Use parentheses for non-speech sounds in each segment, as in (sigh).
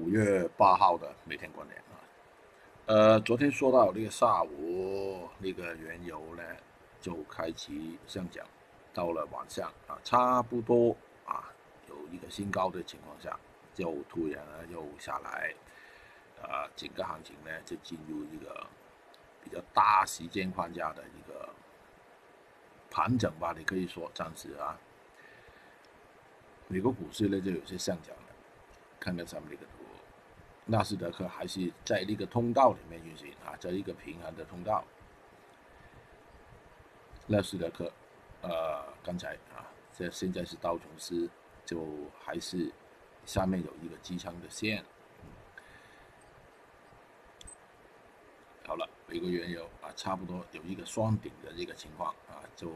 五月八号的每天观点啊，呃，昨天说到那个下午那个原油呢就开启上涨，到了晚上啊，差不多啊有一个新高的情况下，就突然呢又下来，啊，整个行情呢就进入一个比较大时间框架的一个盘整吧，你可以说暂时啊，美国股市呢就有些上涨了，看看上面那个图。纳斯达克还是在那个通道里面运行啊，在一个平衡的通道。纳斯达克，呃，刚才啊，这现在是道琼斯，就还是下面有一个支撑的线。好了，美国原油啊，差不多有一个双顶的这个情况啊，就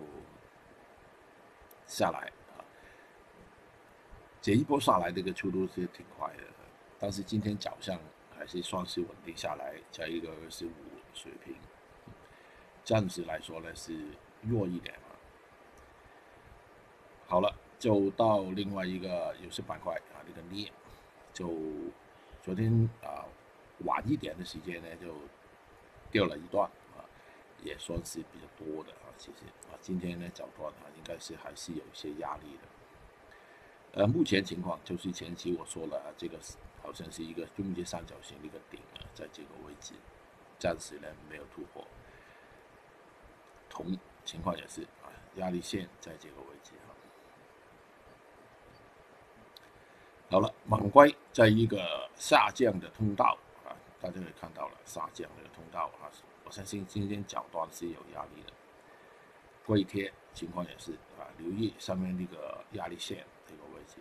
下来啊，这一波下来这个速度是挺快的。但是今天早上还是算是稳定下来，在一个二十五水平，暂时来说呢是弱一点啊。好了，就到另外一个有色板块啊，这个镍，就昨天啊晚一点的时间呢就掉了一段啊，也算是比较多的啊。其实啊，今天呢早段啊应该是还是有一些压力的。呃，目前情况就是前期我说了这个。好像是一个中间三角形的一个顶啊，在这个位置，暂时呢没有突破。同情况也是啊，压力线在这个位置啊。好了，满归在一个下降的通道啊，大家也看到了下降的通道啊，我相信今天角段是有压力的。硅贴情况也是啊，留意上面那个压力线这个位置。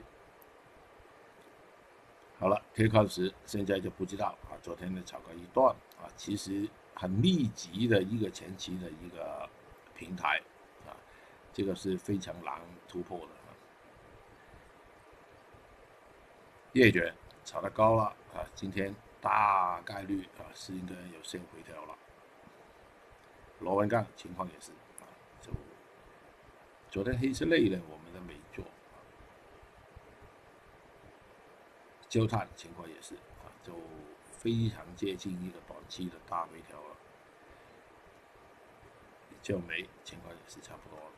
好了，K 矿石现在就不知道啊。昨天呢炒个一段啊，其实很密集的一个前期的一个平台啊，这个是非常难突破的啊。叶卷炒得高了啊，今天大概率啊是应该有先回调了。螺纹钢情况也是啊，就昨天黑色类呢我们都没做。焦炭情况也是啊，就非常接近一个短期的大回调了。焦煤情况也是差不多了。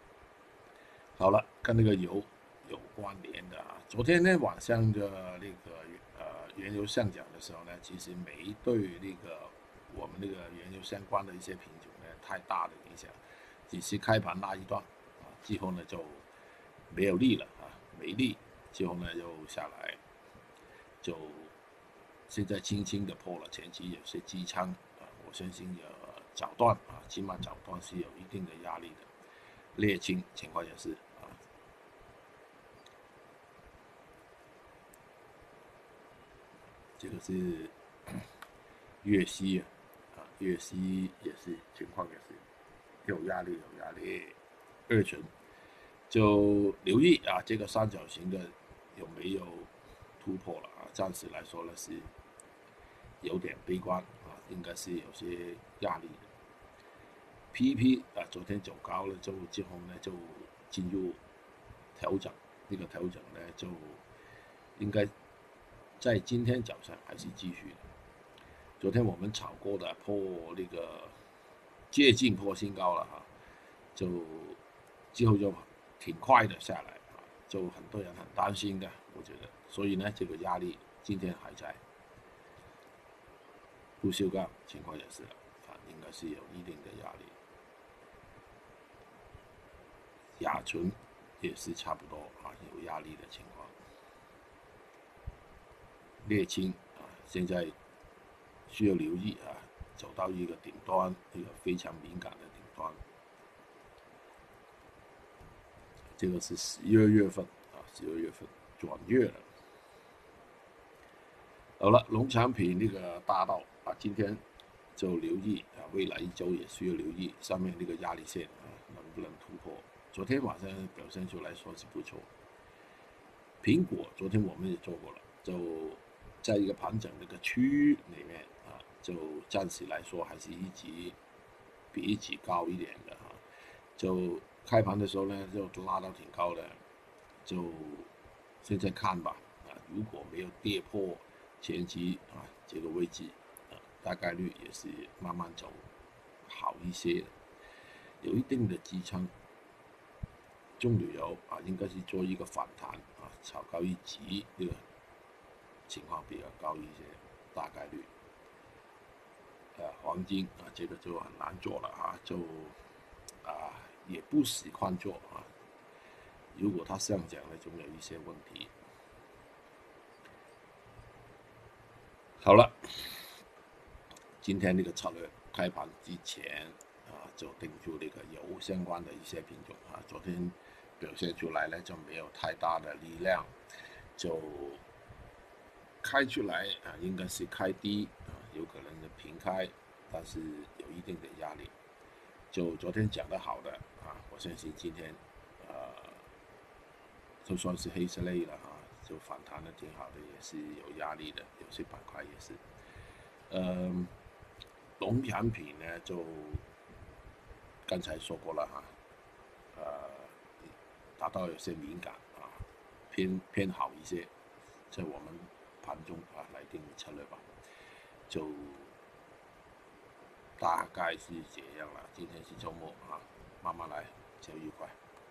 好了，跟那个油有关联的啊，昨天呢晚上的那个呃原油上涨的时候呢，其实没对那个我们那个原油相关的一些品种呢太大的影响，只是开盘那一段啊，之后呢就没有力了啊，没力，之后呢又下来。就现在轻轻的破了前期有些机仓啊，我相信有早段啊，起码早段是有一定的压力的。沥青情况也是啊，这个是 (clears throat) 粤西啊，啊粤西也是情况也是有压力有压力。二醇就留意啊，这个三角形的有没有？突破了啊，暂时来说呢是有点悲观啊，应该是有些压力的。PP 啊，昨天走高了之后，之后呢就进入调整，这个调整呢就应该在今天早上还是继续的。昨天我们炒过的破那个接近破新高了哈，就之后就挺快的下来啊，就很多人很担心的，我觉得。所以呢，这个压力今天还在。不锈钢情况也是，啊，应该是有一定的压力。亚醇也是差不多啊，有压力的情况。沥青啊，现在需要留意啊，走到一个顶端，一个非常敏感的顶端。这个是十二月份啊，十二月份转月了。好了，农产品那个大道啊，今天就留意啊，未来一周也需要留意上面那个压力线啊，能不能突破？昨天晚上表现出来说是不错。苹果昨天我们也做过了，就在一个盘整那个区域里面啊，就暂时来说还是一级比一级高一点的哈。就开盘的时候呢，就拉到挺高的，就现在看吧啊，如果没有跌破。前期啊这个位置啊大概率也是慢慢走好一些，有一定的支撑。中旅游啊应该是做一个反弹啊炒高一级这个情况比较高一些，大概率。呃，黄金啊这个就很难做了啊，就啊也不喜欢做啊。如果它上涨了，总有一些问题。好了，今天这个策略开盘之前啊，就定住那个油相关的一些品种啊。昨天表现出来呢，就没有太大的力量，就开出来啊，应该是开低啊，有可能是平开，但是有一定的压力。就昨天讲的好的啊，我相信今天呃，就算是黑色类了哈。就反弹的挺好的，也是有压力的，有些板块也是。嗯，农产品呢，就刚才说过了哈，呃，达到有些敏感啊，偏偏好一些，在我们盘中啊来定策略吧，就大概是这样了。今天是周末啊，慢慢来，交易愉快。